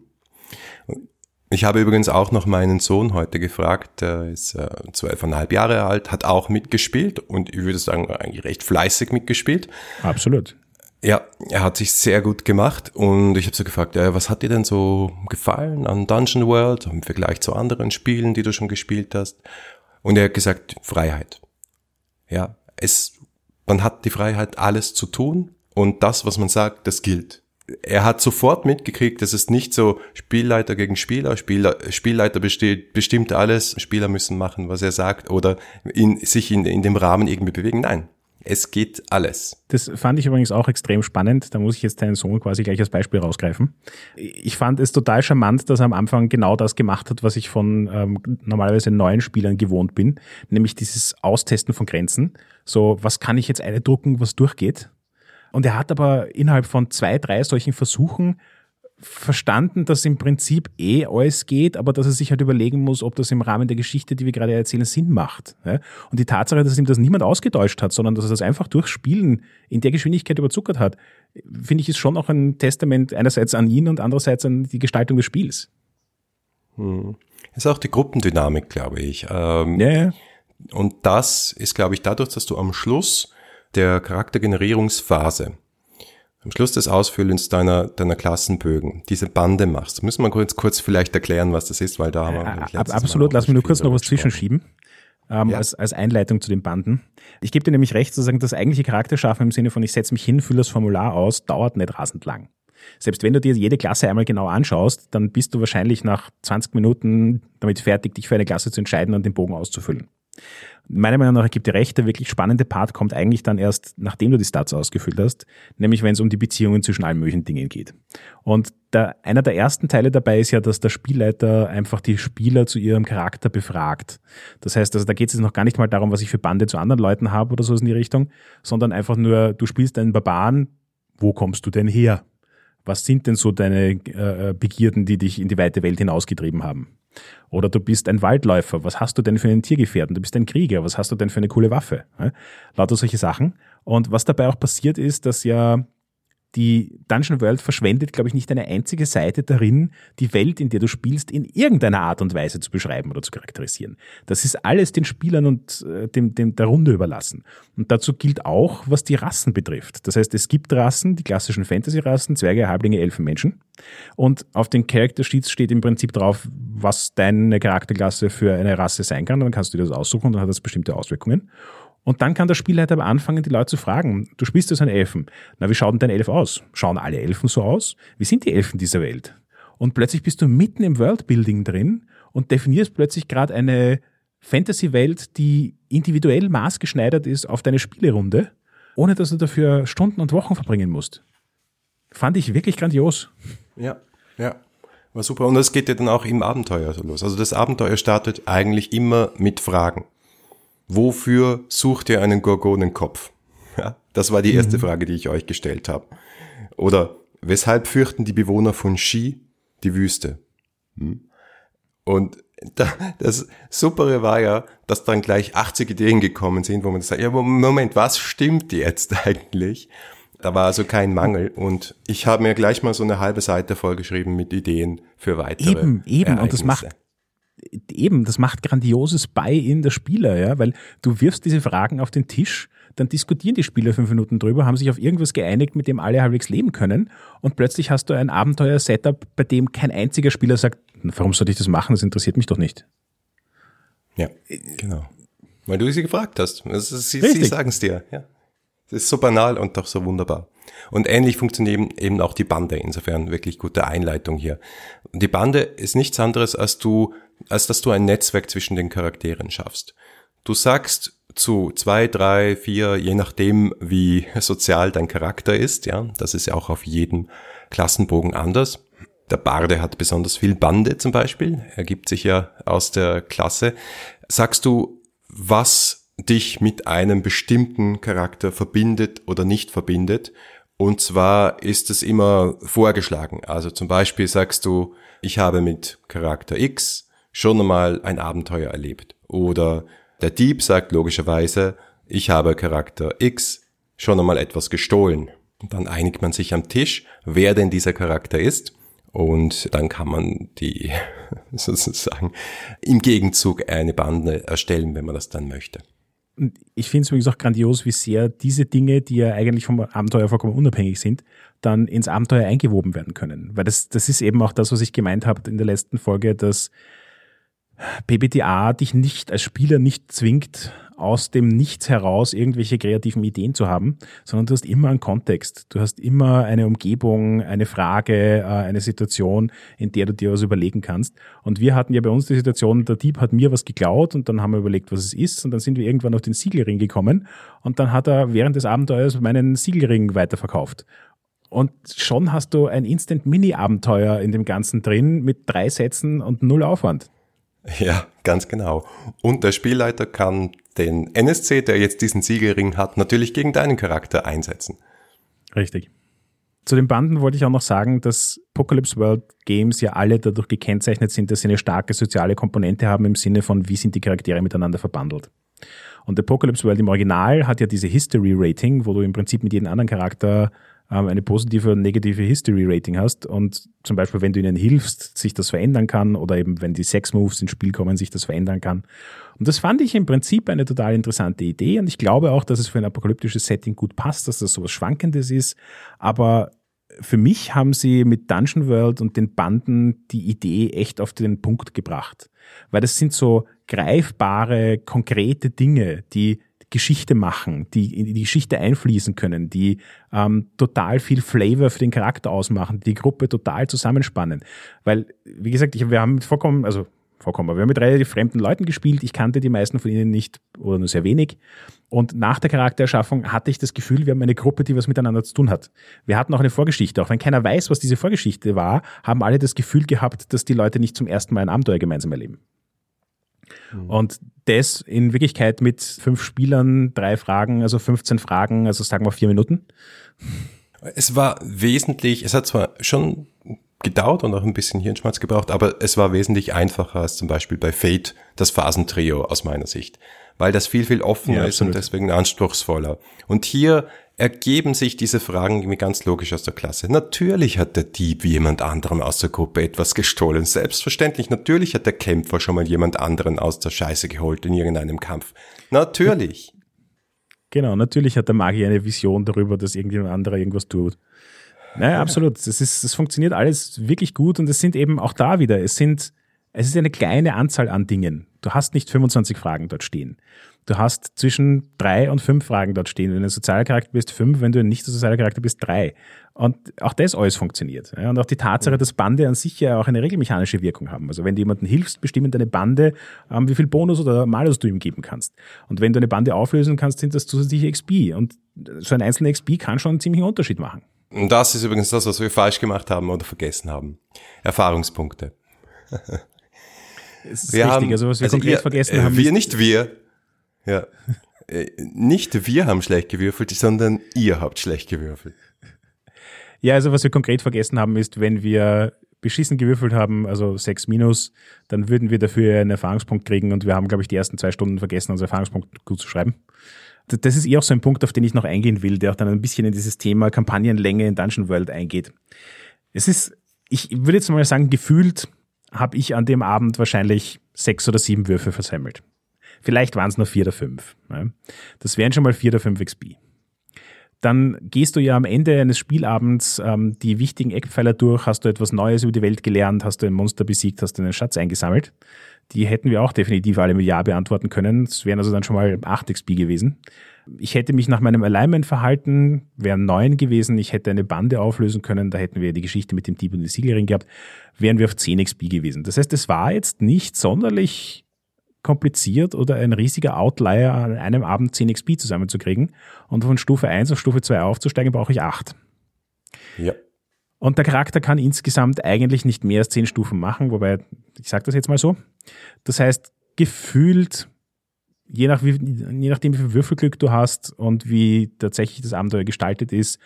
Ich habe übrigens auch noch meinen Sohn heute gefragt, der ist äh, zwölfeinhalb Jahre alt, hat auch mitgespielt und ich würde sagen, eigentlich recht fleißig mitgespielt. Absolut. Ja, er hat sich sehr gut gemacht und ich habe so gefragt, ja, was hat dir denn so gefallen an Dungeon World im Vergleich zu anderen Spielen, die du schon gespielt hast? Und er hat gesagt, Freiheit. Ja, es, man hat die Freiheit, alles zu tun und das, was man sagt, das gilt er hat sofort mitgekriegt, dass es nicht so Spielleiter gegen Spieler, Spieler Spielleiter besteht, bestimmt alles, Spieler müssen machen, was er sagt oder in, sich in, in dem Rahmen irgendwie bewegen. Nein, es geht alles. Das fand ich übrigens auch extrem spannend. Da muss ich jetzt deinen Sohn quasi gleich als Beispiel rausgreifen. Ich fand es total charmant, dass er am Anfang genau das gemacht hat, was ich von ähm, normalerweise neuen Spielern gewohnt bin, nämlich dieses Austesten von Grenzen. So, was kann ich jetzt eine drucken, was durchgeht? Und er hat aber innerhalb von zwei, drei solchen Versuchen verstanden, dass im Prinzip eh alles geht, aber dass er sich halt überlegen muss, ob das im Rahmen der Geschichte, die wir gerade erzählen, Sinn macht. Und die Tatsache, dass ihm das niemand ausgetäuscht hat, sondern dass er das einfach durch Spielen in der Geschwindigkeit überzuckert hat, finde ich, ist schon auch ein Testament einerseits an ihn und andererseits an die Gestaltung des Spiels. Hm. ist auch die Gruppendynamik, glaube ich. Ähm, ja, ja. Und das ist, glaube ich, dadurch, dass du am Schluss der Charaktergenerierungsphase, am Schluss des Ausfüllens deiner, deiner Klassenbögen, diese Bande machst. Müssen wir kurz, kurz vielleicht erklären, was das ist, weil da haben wir. Äh, absolut, lass mich nur kurz noch was zwischenschieben. Ähm, ja. als, als Einleitung zu den Banden. Ich gebe dir nämlich recht zu sagen, das eigentliche Charakterschaffen im Sinne von ich setze mich hin, fülle das Formular aus, dauert nicht rasend lang. Selbst wenn du dir jede Klasse einmal genau anschaust, dann bist du wahrscheinlich nach 20 Minuten damit fertig, dich für eine Klasse zu entscheiden und den Bogen auszufüllen meiner Meinung nach gibt der wirklich spannende Part kommt eigentlich dann erst, nachdem du die Stats ausgefüllt hast, nämlich wenn es um die Beziehungen zwischen allen möglichen Dingen geht. Und der, einer der ersten Teile dabei ist ja, dass der Spielleiter einfach die Spieler zu ihrem Charakter befragt. Das heißt, also da geht es jetzt noch gar nicht mal darum, was ich für Bande zu anderen Leuten habe oder so in die Richtung, sondern einfach nur, du spielst einen Barbaren, wo kommst du denn her? Was sind denn so deine äh, Begierden, die dich in die weite Welt hinausgetrieben haben? Oder du bist ein Waldläufer, was hast du denn für einen Tiergefährten? Du bist ein Krieger, was hast du denn für eine coole Waffe? Lauter solche Sachen. Und was dabei auch passiert ist, dass ja die Dungeon World verschwendet, glaube ich, nicht eine einzige Seite darin, die Welt, in der du spielst, in irgendeiner Art und Weise zu beschreiben oder zu charakterisieren. Das ist alles den Spielern und äh, dem, dem, der Runde überlassen. Und dazu gilt auch, was die Rassen betrifft. Das heißt, es gibt Rassen, die klassischen Fantasy-Rassen, Zwerge, Halblinge, Elfen, Menschen. Und auf den Character Sheets steht im Prinzip drauf, was deine Charakterklasse für eine Rasse sein kann. Und dann kannst du dir das aussuchen und dann hat das bestimmte Auswirkungen. Und dann kann der Spielleiter aber anfangen, die Leute zu fragen. Du spielst als ein Elfen. Na, wie schaut denn dein Elf aus? Schauen alle Elfen so aus? Wie sind die Elfen dieser Welt? Und plötzlich bist du mitten im Worldbuilding drin und definierst plötzlich gerade eine Fantasy-Welt, die individuell maßgeschneidert ist auf deine Spielerunde, ohne dass du dafür Stunden und Wochen verbringen musst. Fand ich wirklich grandios. Ja, ja. War super. Und das geht ja dann auch im Abenteuer so los. Also das Abenteuer startet eigentlich immer mit Fragen. Wofür sucht ihr einen Gorgonenkopf? Ja, das war die erste mhm. Frage, die ich euch gestellt habe. Oder weshalb fürchten die Bewohner von Ski die Wüste? Hm? Und das Supere war ja, dass dann gleich 80 Ideen gekommen sind, wo man sagt, ja, Moment, was stimmt jetzt eigentlich? Da war also kein Mangel und ich habe mir gleich mal so eine halbe Seite vollgeschrieben mit Ideen für weitere. Eben, eben. Und das macht eben, das macht grandioses Buy-in der Spieler, ja, weil du wirfst diese Fragen auf den Tisch, dann diskutieren die Spieler fünf Minuten drüber, haben sich auf irgendwas geeinigt, mit dem alle halbwegs leben können und plötzlich hast du ein Abenteuer-Setup, bei dem kein einziger Spieler sagt, warum soll ich das machen, das interessiert mich doch nicht. Ja, genau. Weil du sie gefragt hast. Sie, sie sagen es dir, ja. Das ist so banal und doch so wunderbar. Und ähnlich funktioniert eben auch die Bande, insofern wirklich gute Einleitung hier. Die Bande ist nichts anderes, als du als dass du ein Netzwerk zwischen den Charakteren schaffst. Du sagst zu zwei, drei, vier, je nachdem, wie sozial dein Charakter ist, ja, das ist ja auch auf jedem Klassenbogen anders. Der Barde hat besonders viel Bande zum Beispiel, ergibt sich ja aus der Klasse. Sagst du, was dich mit einem bestimmten Charakter verbindet oder nicht verbindet Und zwar ist es immer vorgeschlagen. Also zum Beispiel sagst du, ich habe mit Charakter X schon einmal ein Abenteuer erlebt. Oder der Dieb sagt logischerweise, ich habe Charakter X schon einmal etwas gestohlen. Und dann einigt man sich am Tisch, wer denn dieser Charakter ist. Und dann kann man die sozusagen im Gegenzug eine Bande erstellen, wenn man das dann möchte. Ich finde es übrigens auch grandios, wie sehr diese Dinge, die ja eigentlich vom Abenteuer vollkommen unabhängig sind, dann ins Abenteuer eingewoben werden können. Weil das, das ist eben auch das, was ich gemeint habe in der letzten Folge, dass PBTA dich nicht als Spieler nicht zwingt, aus dem Nichts heraus irgendwelche kreativen Ideen zu haben, sondern du hast immer einen Kontext. Du hast immer eine Umgebung, eine Frage, äh, eine Situation, in der du dir was überlegen kannst. Und wir hatten ja bei uns die Situation, der Dieb hat mir was geklaut und dann haben wir überlegt, was es ist. Und dann sind wir irgendwann auf den Siegelring gekommen und dann hat er während des Abenteuers meinen Siegelring weiterverkauft. Und schon hast du ein Instant-Mini-Abenteuer in dem Ganzen drin mit drei Sätzen und null Aufwand. Ja, ganz genau. Und der Spielleiter kann den NSC, der jetzt diesen Siegelring hat, natürlich gegen deinen Charakter einsetzen. Richtig. Zu den Banden wollte ich auch noch sagen, dass Apocalypse World Games ja alle dadurch gekennzeichnet sind, dass sie eine starke soziale Komponente haben im Sinne von, wie sind die Charaktere miteinander verbandelt. Und Apocalypse World im Original hat ja diese History Rating, wo du im Prinzip mit jedem anderen Charakter eine positive und negative History Rating hast und zum Beispiel, wenn du ihnen hilfst, sich das verändern kann oder eben wenn die Sex Moves ins Spiel kommen, sich das verändern kann. Und das fand ich im Prinzip eine total interessante Idee und ich glaube auch, dass es für ein apokalyptisches Setting gut passt, dass das sowas Schwankendes ist, aber für mich haben sie mit Dungeon World und den Banden die Idee echt auf den Punkt gebracht. Weil das sind so greifbare, konkrete Dinge, die Geschichte machen, die in die Geschichte einfließen können, die ähm, total viel Flavor für den Charakter ausmachen, die Gruppe total zusammenspannen. Weil, wie gesagt, ich, wir haben vollkommen, also vollkommen, wir haben mit relativ fremden Leuten gespielt. Ich kannte die meisten von ihnen nicht oder nur sehr wenig. Und nach der Charaktererschaffung hatte ich das Gefühl, wir haben eine Gruppe, die was miteinander zu tun hat. Wir hatten auch eine Vorgeschichte. Auch wenn keiner weiß, was diese Vorgeschichte war, haben alle das Gefühl gehabt, dass die Leute nicht zum ersten Mal ein Abenteuer gemeinsam erleben. Mhm. Und das in Wirklichkeit mit fünf Spielern, drei Fragen, also 15 Fragen, also sagen wir vier Minuten. Es war wesentlich, es hat zwar schon gedauert und auch ein bisschen Hirnschmalz gebraucht, aber es war wesentlich einfacher als zum Beispiel bei Fate das Phasentrio aus meiner Sicht, weil das viel, viel offener ja, ist und deswegen anspruchsvoller. Und hier ergeben sich diese Fragen irgendwie ganz logisch aus der Klasse. Natürlich hat der Dieb jemand anderem aus der Gruppe etwas gestohlen. Selbstverständlich. Natürlich hat der Kämpfer schon mal jemand anderen aus der Scheiße geholt in irgendeinem Kampf. Natürlich. Genau, natürlich hat der Magier eine Vision darüber, dass irgendjemand anderer irgendwas tut. Naja, ja. absolut. Das ist, das funktioniert alles wirklich gut und es sind eben auch da wieder, es sind, es ist eine kleine Anzahl an Dingen. Du hast nicht 25 Fragen dort stehen. Du hast zwischen drei und fünf Fragen dort stehen. Wenn du ein sozialer Charakter bist, fünf. Wenn du ein nicht sozialer Charakter bist, drei. Und auch das alles funktioniert. Und auch die Tatsache, dass Bande an sich ja auch eine regelmechanische Wirkung haben. Also wenn du jemandem hilfst, bestimmen deine Bande, ähm, wie viel Bonus oder Malus du ihm geben kannst. Und wenn du eine Bande auflösen kannst, sind das zusätzliche XP. Und so ein einzelner XP kann schon einen ziemlichen Unterschied machen. Und das ist übrigens das, was wir falsch gemacht haben oder vergessen haben. Erfahrungspunkte. Es ist wir richtig, haben, also was wir also konkret ihr, vergessen äh, haben. Wir nicht wir, ja. Äh, nicht wir haben schlecht gewürfelt, sondern ihr habt schlecht gewürfelt. Ja, also was wir konkret vergessen haben, ist, wenn wir beschissen gewürfelt haben, also 6 minus, dann würden wir dafür einen Erfahrungspunkt kriegen und wir haben, glaube ich, die ersten zwei Stunden vergessen, unseren Erfahrungspunkt gut zu schreiben. Das ist eh auch so ein Punkt, auf den ich noch eingehen will, der auch dann ein bisschen in dieses Thema Kampagnenlänge in Dungeon World eingeht. Es ist, ich würde jetzt mal sagen, gefühlt habe ich an dem Abend wahrscheinlich sechs oder sieben Würfe versammelt. Vielleicht waren es nur vier oder fünf. Das wären schon mal vier oder fünf XP. Dann gehst du ja am Ende eines Spielabends ähm, die wichtigen Eckpfeiler durch, hast du etwas Neues über die Welt gelernt, hast du ein Monster besiegt, hast du einen Schatz eingesammelt. Die hätten wir auch definitiv alle mit Ja beantworten können. Es wären also dann schon mal acht XP gewesen. Ich hätte mich nach meinem Alignment verhalten, wären neun gewesen. Ich hätte eine Bande auflösen können. Da hätten wir die Geschichte mit dem Dieb und dem Siegelring gehabt. Wären wir auf 10 XP gewesen. Das heißt, es war jetzt nicht sonderlich kompliziert oder ein riesiger Outlier an einem Abend 10 XP zusammenzukriegen. Und von Stufe 1 auf Stufe 2 aufzusteigen, brauche ich 8. Ja. Und der Charakter kann insgesamt eigentlich nicht mehr als 10 Stufen machen, wobei, ich sage das jetzt mal so. Das heißt, gefühlt, je, nach, je nachdem, wie viel Würfelglück du hast und wie tatsächlich das Abenteuer gestaltet ist,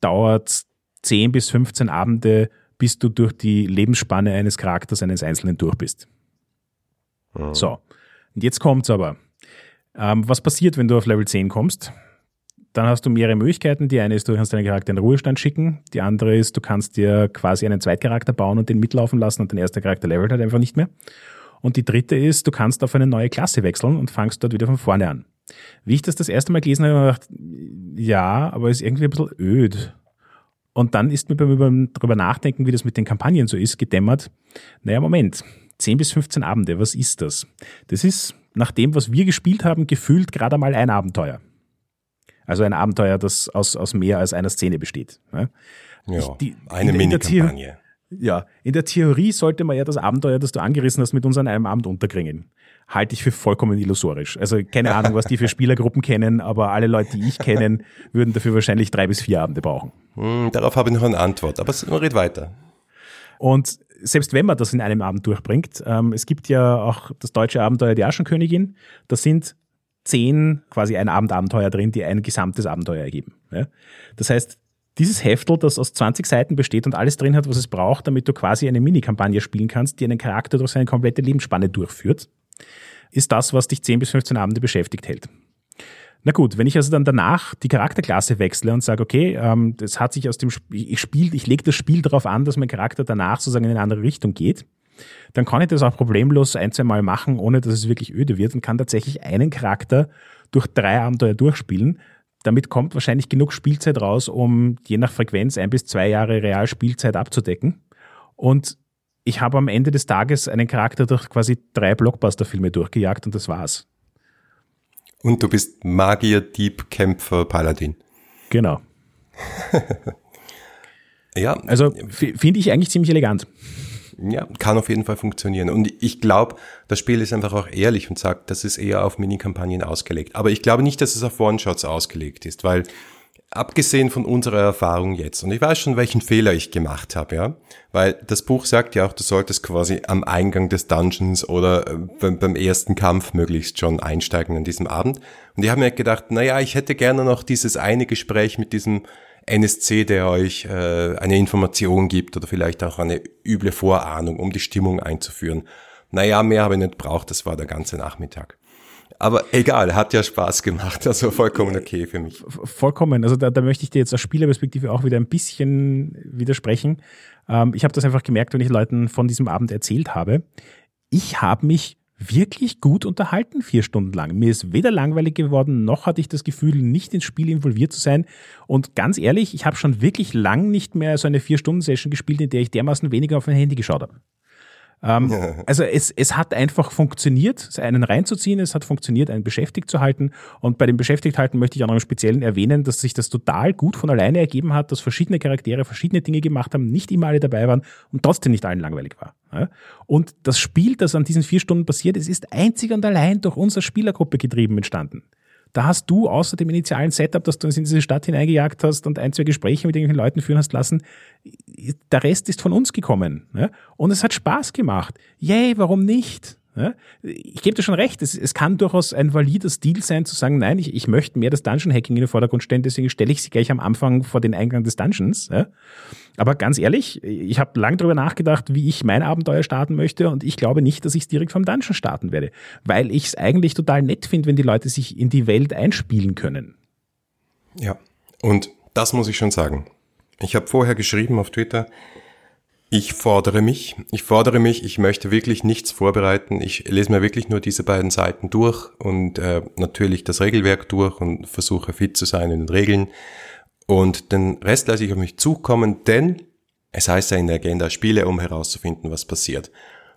dauert 10 bis 15 Abende, bis du durch die Lebensspanne eines Charakters eines Einzelnen durch bist. Mhm. So, und jetzt kommt's aber. Ähm, was passiert, wenn du auf Level 10 kommst? Dann hast du mehrere Möglichkeiten. Die eine ist, du kannst deinen Charakter in den Ruhestand schicken. Die andere ist, du kannst dir quasi einen Zweitcharakter bauen und den mitlaufen lassen und dein erster Charakter levelt halt einfach nicht mehr. Und die dritte ist, du kannst auf eine neue Klasse wechseln und fangst dort wieder von vorne an. Wie ich das das erste Mal gelesen habe, habe ich gedacht, ja, aber ist irgendwie ein bisschen öd. Und dann ist mir beim darüber nachdenken, wie das mit den Kampagnen so ist, gedämmert. Naja, Moment. 10 bis 15 Abende, was ist das? Das ist nach dem, was wir gespielt haben, gefühlt gerade einmal ein Abenteuer. Also ein Abenteuer, das aus, aus mehr als einer Szene besteht. Ja, ich, die, eine Mini-Kampagne. Ja, in der Theorie sollte man ja das Abenteuer, das du angerissen hast, mit uns an einem Abend unterkriegen. Halte ich für vollkommen illusorisch. Also keine Ahnung, was die für Spielergruppen kennen, aber alle Leute, die ich kenne, würden dafür wahrscheinlich drei bis vier Abende brauchen. Hm, darauf habe ich noch eine Antwort, aber red weiter. Und selbst wenn man das in einem Abend durchbringt, ähm, es gibt ja auch das deutsche Abenteuer Die Aschenkönigin, da sind zehn quasi ein Abendabenteuer drin, die ein gesamtes Abenteuer ergeben. Ja? Das heißt, dieses Heftel, das aus 20 Seiten besteht und alles drin hat, was es braucht, damit du quasi eine Mini-Kampagne spielen kannst, die einen Charakter durch seine komplette Lebensspanne durchführt, ist das, was dich 10 bis 15 Abende beschäftigt hält. Na gut, wenn ich also dann danach die Charakterklasse wechsle und sage, okay, ähm, das hat sich aus dem Spiel, ich spiele, ich lege das Spiel darauf an, dass mein Charakter danach sozusagen in eine andere Richtung geht, dann kann ich das auch problemlos ein, zwei Mal machen, ohne dass es wirklich öde wird und kann tatsächlich einen Charakter durch drei Abenteuer durchspielen. Damit kommt wahrscheinlich genug Spielzeit raus, um je nach Frequenz ein bis zwei Jahre Realspielzeit abzudecken. Und ich habe am Ende des Tages einen Charakter durch quasi drei Blockbuster-Filme durchgejagt und das war's. Und du bist Magier, Dieb, Kämpfer, Paladin. Genau. ja. Also finde ich eigentlich ziemlich elegant. Ja, kann auf jeden Fall funktionieren. Und ich glaube, das Spiel ist einfach auch ehrlich und sagt, das ist eher auf Minikampagnen ausgelegt. Aber ich glaube nicht, dass es auf One-Shots ausgelegt ist, weil abgesehen von unserer Erfahrung jetzt, und ich weiß schon, welchen Fehler ich gemacht habe, ja, weil das Buch sagt ja auch, du solltest quasi am Eingang des Dungeons oder äh, beim, ersten Kampf möglichst schon einsteigen an diesem Abend. Und ich habe mir gedacht, naja, ich hätte gerne noch dieses eine Gespräch mit diesem NSC, der euch äh, eine Information gibt oder vielleicht auch eine üble Vorahnung, um die Stimmung einzuführen. Naja, mehr habe ich nicht braucht, das war der ganze Nachmittag. Aber egal, hat ja Spaß gemacht, also vollkommen okay für mich. Vollkommen, also da, da möchte ich dir jetzt aus Spielerperspektive auch wieder ein bisschen widersprechen. Ähm, ich habe das einfach gemerkt, wenn ich Leuten von diesem Abend erzählt habe. Ich habe mich wirklich gut unterhalten, vier Stunden lang. Mir ist weder langweilig geworden, noch hatte ich das Gefühl, nicht ins Spiel involviert zu sein. Und ganz ehrlich, ich habe schon wirklich lang nicht mehr so eine Vier-Stunden-Session gespielt, in der ich dermaßen weniger auf mein Handy geschaut habe. Ähm, also es, es hat einfach funktioniert, einen reinzuziehen, es hat funktioniert, einen beschäftigt zu halten. Und bei dem beschäftigt halten möchte ich auch noch im Speziellen erwähnen, dass sich das total gut von alleine ergeben hat, dass verschiedene Charaktere verschiedene Dinge gemacht haben, nicht immer alle dabei waren und trotzdem nicht allen langweilig war. Und das Spiel, das an diesen vier Stunden passiert ist, ist einzig und allein durch unsere Spielergruppe getrieben entstanden. Da hast du außer dem initialen Setup, das du uns in diese Stadt hineingejagt hast und ein, zwei Gespräche mit irgendwelchen Leuten führen hast lassen, der Rest ist von uns gekommen. Ja? Und es hat Spaß gemacht. Yay, warum nicht? Ja? Ich gebe dir schon recht, es, es kann durchaus ein valider Stil sein, zu sagen, nein, ich, ich möchte mehr das Dungeon-Hacking in den Vordergrund stellen, deswegen stelle ich sie gleich am Anfang vor den Eingang des Dungeons. Ja? Aber ganz ehrlich, ich habe lange darüber nachgedacht, wie ich mein Abenteuer starten möchte und ich glaube nicht, dass ich es direkt vom Dungeon starten werde, weil ich es eigentlich total nett finde, wenn die Leute sich in die Welt einspielen können. Ja, und das muss ich schon sagen. Ich habe vorher geschrieben auf Twitter, ich fordere mich, ich fordere mich, ich möchte wirklich nichts vorbereiten. Ich lese mir wirklich nur diese beiden Seiten durch und äh, natürlich das Regelwerk durch und versuche fit zu sein in den Regeln. Und den Rest lasse ich auf mich zukommen, denn es heißt ja in der Agenda Spiele, um herauszufinden, was passiert.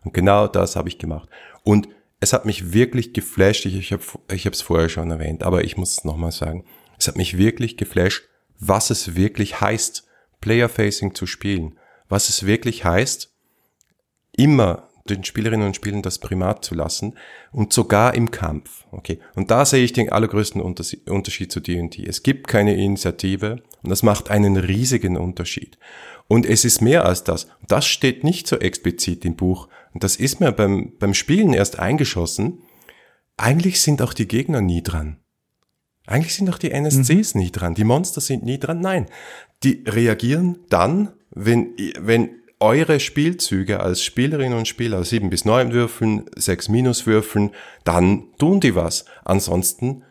Und genau das habe ich gemacht. Und es hat mich wirklich geflasht, ich, ich habe ich es vorher schon erwähnt, aber ich muss es nochmal sagen. Es hat mich wirklich geflasht, was es wirklich heißt, Player-Facing zu spielen was es wirklich heißt, immer den Spielerinnen und Spielern das Primat zu lassen und sogar im Kampf. Okay. Und da sehe ich den allergrößten Unterschied zu D&D. Es gibt keine Initiative und das macht einen riesigen Unterschied. Und es ist mehr als das. Das steht nicht so explizit im Buch. Und das ist mir beim, beim Spielen erst eingeschossen. Eigentlich sind auch die Gegner nie dran. Eigentlich sind auch die NSCs mhm. nie dran. Die Monster sind nie dran. Nein. die reagieren dann, wenn, wenn eure Spielzüge als Spielerinnen und Spieler sieben bis neun würfeln, sechs minus würfeln, dann tun die was. Ansonsten,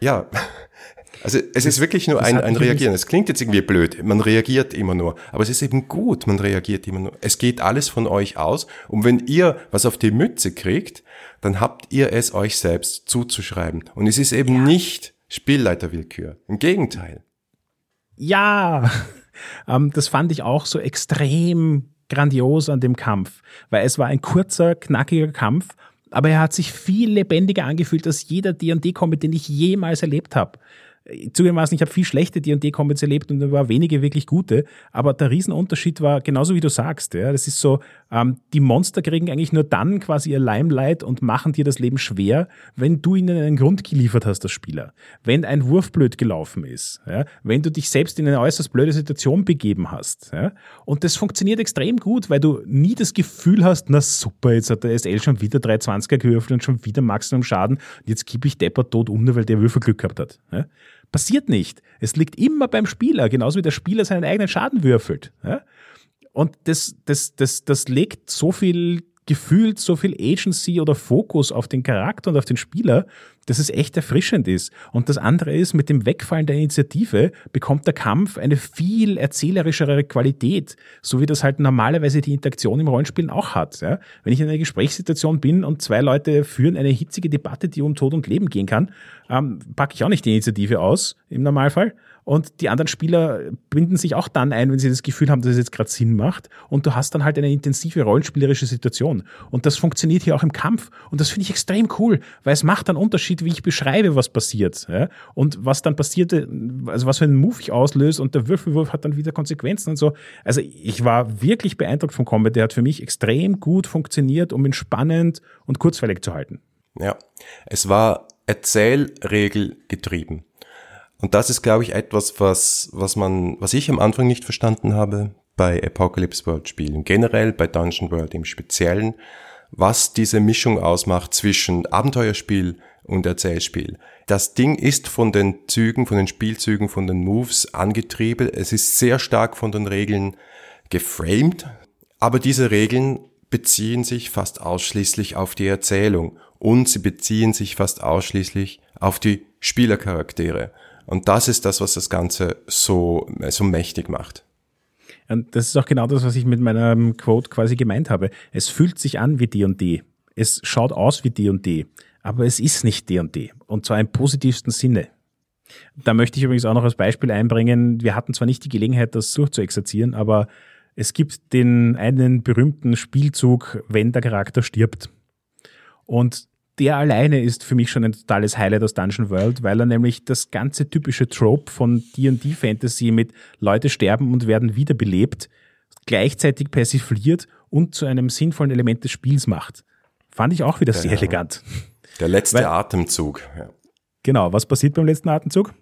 ja, also es ist wirklich nur ein, ein Reagieren. Es klingt jetzt irgendwie blöd, man reagiert immer nur, aber es ist eben gut, man reagiert immer nur. Es geht alles von euch aus und wenn ihr was auf die Mütze kriegt, dann habt ihr es euch selbst zuzuschreiben. Und es ist eben ja. nicht Spielleiterwillkür. Im Gegenteil. Ja, ähm, das fand ich auch so extrem grandios an dem Kampf, weil es war ein kurzer, knackiger Kampf, aber er hat sich viel lebendiger angefühlt als jeder D&D-Comic, den ich jemals erlebt habe zugegebenermaßen, ich habe viel schlechte D&D-Comics erlebt und da war wenige wirklich gute, aber der Riesenunterschied war genauso wie du sagst, ja, das ist so, ähm, die Monster kriegen eigentlich nur dann quasi ihr Limelight und machen dir das Leben schwer, wenn du ihnen einen Grund geliefert hast als Spieler. Wenn ein Wurf blöd gelaufen ist, ja, wenn du dich selbst in eine äußerst blöde Situation begeben hast. Ja, und das funktioniert extrem gut, weil du nie das Gefühl hast, na super, jetzt hat der SL schon wieder 320er gewürfelt und schon wieder Maximum Schaden, jetzt gebe ich Depper tot um, nur weil der Würfel Glück gehabt hat. Ja. Passiert nicht. Es liegt immer beim Spieler, genauso wie der Spieler seinen eigenen Schaden würfelt. Ja? Und das, das, das, das legt so viel gefühlt so viel Agency oder Fokus auf den Charakter und auf den Spieler, dass es echt erfrischend ist. Und das andere ist, mit dem Wegfallen der Initiative bekommt der Kampf eine viel erzählerischere Qualität, so wie das halt normalerweise die Interaktion im Rollenspielen auch hat. Ja? Wenn ich in einer Gesprächssituation bin und zwei Leute führen eine hitzige Debatte, die um Tod und Leben gehen kann, ähm, packe ich auch nicht die Initiative aus im Normalfall, und die anderen Spieler binden sich auch dann ein, wenn sie das Gefühl haben, dass es jetzt gerade Sinn macht. Und du hast dann halt eine intensive rollenspielerische Situation. Und das funktioniert hier auch im Kampf. Und das finde ich extrem cool, weil es macht einen Unterschied, wie ich beschreibe, was passiert. Ja? Und was dann passiert, also was für einen Move ich auslöse und der Würfelwurf hat dann wieder Konsequenzen und so. Also ich war wirklich beeindruckt vom Combat. Der hat für mich extrem gut funktioniert, um ihn spannend und kurzweilig zu halten. Ja, es war Erzählregel getrieben. Und das ist, glaube ich, etwas, was, was man, was ich am Anfang nicht verstanden habe bei Apocalypse World Spielen, generell bei Dungeon World im Speziellen, was diese Mischung ausmacht zwischen Abenteuerspiel und Erzählspiel. Das Ding ist von den Zügen, von den Spielzügen, von den Moves angetrieben. Es ist sehr stark von den Regeln geframed, aber diese Regeln beziehen sich fast ausschließlich auf die Erzählung und sie beziehen sich fast ausschließlich auf die Spielercharaktere. Und das ist das, was das Ganze so, so mächtig macht. Und das ist auch genau das, was ich mit meinem Quote quasi gemeint habe. Es fühlt sich an wie D&D. Es schaut aus wie D&D. Aber es ist nicht D&D. Und zwar im positivsten Sinne. Da möchte ich übrigens auch noch als Beispiel einbringen. Wir hatten zwar nicht die Gelegenheit, das durchzuexerzieren, aber es gibt den einen berühmten Spielzug, wenn der Charakter stirbt. Und der alleine ist für mich schon ein totales Highlight aus Dungeon World, weil er nämlich das ganze typische Trope von D&D Fantasy mit Leute sterben und werden wiederbelebt gleichzeitig persifliert und zu einem sinnvollen Element des Spiels macht. Fand ich auch wieder sehr elegant. Der letzte weil, Atemzug. Ja. Genau, was passiert beim letzten Atemzug?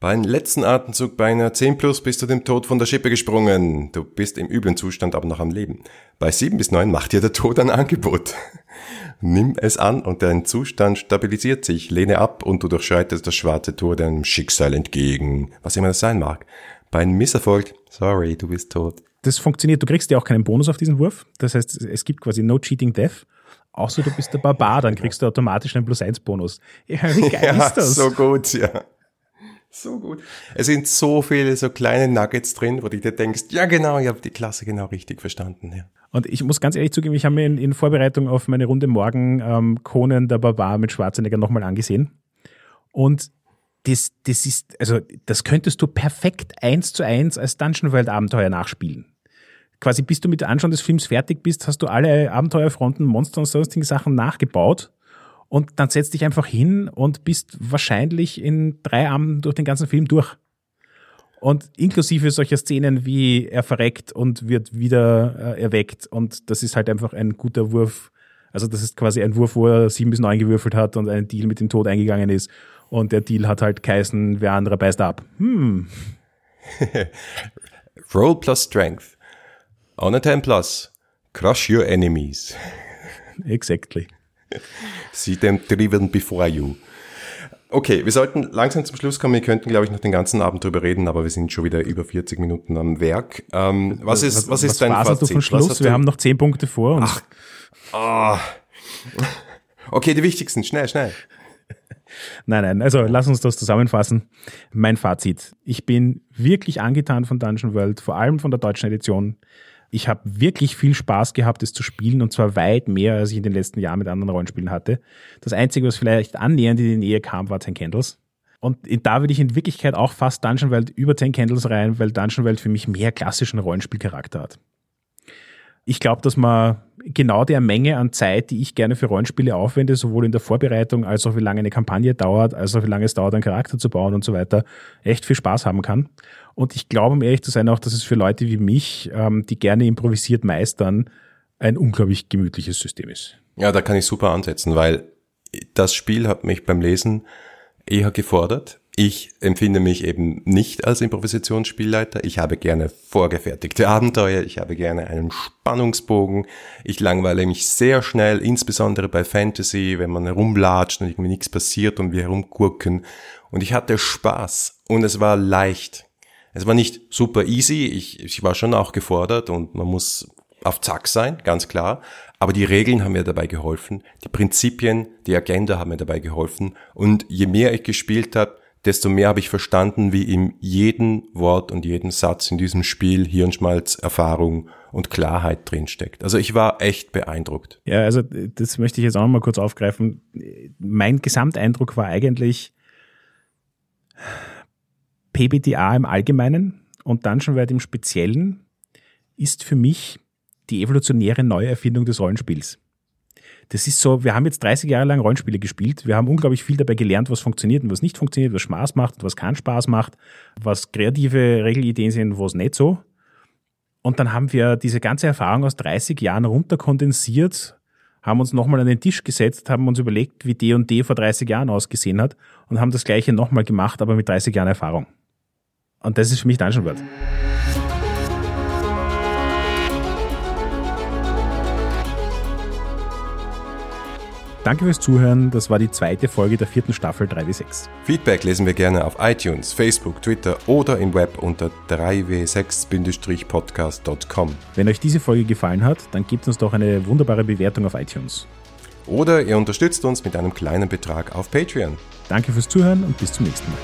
Beim letzten Atemzug bei einer 10 plus bist du dem Tod von der Schippe gesprungen. Du bist im üblen Zustand, aber noch am Leben. Bei 7 bis 9 macht dir der Tod ein Angebot. Nimm es an und dein Zustand stabilisiert sich. Lehne ab und du durchschreitest das schwarze Tor deinem Schicksal entgegen. Was immer das sein mag. Bei einem Misserfolg, sorry, du bist tot. Das funktioniert. Du kriegst ja auch keinen Bonus auf diesen Wurf. Das heißt, es gibt quasi no cheating death. Außer du bist der Barbar, dann kriegst du automatisch einen Plus-1-Bonus. Ja, wie geil ja, ist das? so gut, ja. So gut. Es sind so viele so kleine Nuggets drin, wo du dir denkst, ja genau, ich habe die Klasse genau richtig verstanden. Ja. Und ich muss ganz ehrlich zugeben, ich habe mir in, in, Vorbereitung auf meine Runde morgen ähm, Conan der Barbar mit Schwarzenegger nochmal angesehen. Und das, das ist, also das könntest du perfekt eins zu eins als Dungeon World Abenteuer nachspielen. Quasi bis du mit der Anschauen des Films fertig bist, hast du alle Abenteuerfronten, Monster und sonstigen Sachen nachgebaut und dann setzt dich einfach hin und bist wahrscheinlich in drei Abenden durch den ganzen Film durch. Und inklusive solcher Szenen wie er verreckt und wird wieder äh, erweckt. Und das ist halt einfach ein guter Wurf. Also das ist quasi ein Wurf, wo er sieben bis neun gewürfelt hat und einen Deal mit dem Tod eingegangen ist. Und der Deal hat halt geheißen, wer andere beißt ab. Hm. Roll plus Strength. On a 10 plus. Crush your enemies. Exactly. See them driven before you. Okay, wir sollten langsam zum Schluss kommen. Wir könnten, glaube ich, noch den ganzen Abend drüber reden, aber wir sind schon wieder über 40 Minuten am Werk. Ähm, was ist, was, was ist was dein Fazit? Du von Schluss? Wir haben noch 10 Punkte vor uns. Ach. Oh. Okay, die wichtigsten. Schnell, schnell. Nein, nein, also lass uns das zusammenfassen. Mein Fazit. Ich bin wirklich angetan von Dungeon World, vor allem von der deutschen Edition. Ich habe wirklich viel Spaß gehabt, es zu spielen und zwar weit mehr, als ich in den letzten Jahren mit anderen Rollenspielen hatte. Das Einzige, was vielleicht annähernd in die Nähe kam, war Ten Candles. Und da würde ich in Wirklichkeit auch fast Dungeon World über Ten Candles rein, weil Dungeon World für mich mehr klassischen Rollenspielcharakter hat. Ich glaube, dass man genau der Menge an Zeit, die ich gerne für Rollenspiele aufwende, sowohl in der Vorbereitung als auch wie lange eine Kampagne dauert, als auch wie lange es dauert, einen Charakter zu bauen und so weiter, echt viel Spaß haben kann. Und ich glaube, um ehrlich zu sein, auch, dass es für Leute wie mich, ähm, die gerne improvisiert meistern, ein unglaublich gemütliches System ist. Ja, da kann ich super ansetzen, weil das Spiel hat mich beim Lesen eher gefordert. Ich empfinde mich eben nicht als Improvisationsspielleiter. Ich habe gerne vorgefertigte Abenteuer. Ich habe gerne einen Spannungsbogen. Ich langweile mich sehr schnell, insbesondere bei Fantasy, wenn man herumlatscht und irgendwie nichts passiert und wir herumgurken. Und ich hatte Spaß und es war leicht. Es war nicht super easy, ich, ich war schon auch gefordert und man muss auf Zack sein, ganz klar. Aber die Regeln haben mir dabei geholfen, die Prinzipien, die Agenda haben mir dabei geholfen. Und je mehr ich gespielt habe, desto mehr habe ich verstanden, wie in jedem Wort und jedem Satz in diesem Spiel Hirnschmalz, Erfahrung und Klarheit drinsteckt. Also ich war echt beeindruckt. Ja, also das möchte ich jetzt auch mal kurz aufgreifen. Mein Gesamteindruck war eigentlich, PBTA im Allgemeinen und Dungeon World im Speziellen ist für mich die evolutionäre Neuerfindung des Rollenspiels. Das ist so, wir haben jetzt 30 Jahre lang Rollenspiele gespielt. Wir haben unglaublich viel dabei gelernt, was funktioniert und was nicht funktioniert, was Spaß macht und was keinen Spaß macht, was kreative Regelideen sind, was nicht so. Und dann haben wir diese ganze Erfahrung aus 30 Jahren runterkondensiert, haben uns nochmal an den Tisch gesetzt, haben uns überlegt, wie D und D vor 30 Jahren ausgesehen hat und haben das gleiche nochmal gemacht, aber mit 30 Jahren Erfahrung. Und das ist für mich Dungeon World. Danke fürs Zuhören. Das war die zweite Folge der vierten Staffel 3W6. Feedback lesen wir gerne auf iTunes, Facebook, Twitter oder im Web unter 3w6-podcast.com. Wenn euch diese Folge gefallen hat, dann gebt uns doch eine wunderbare Bewertung auf iTunes. Oder ihr unterstützt uns mit einem kleinen Betrag auf Patreon. Danke fürs Zuhören und bis zum nächsten Mal.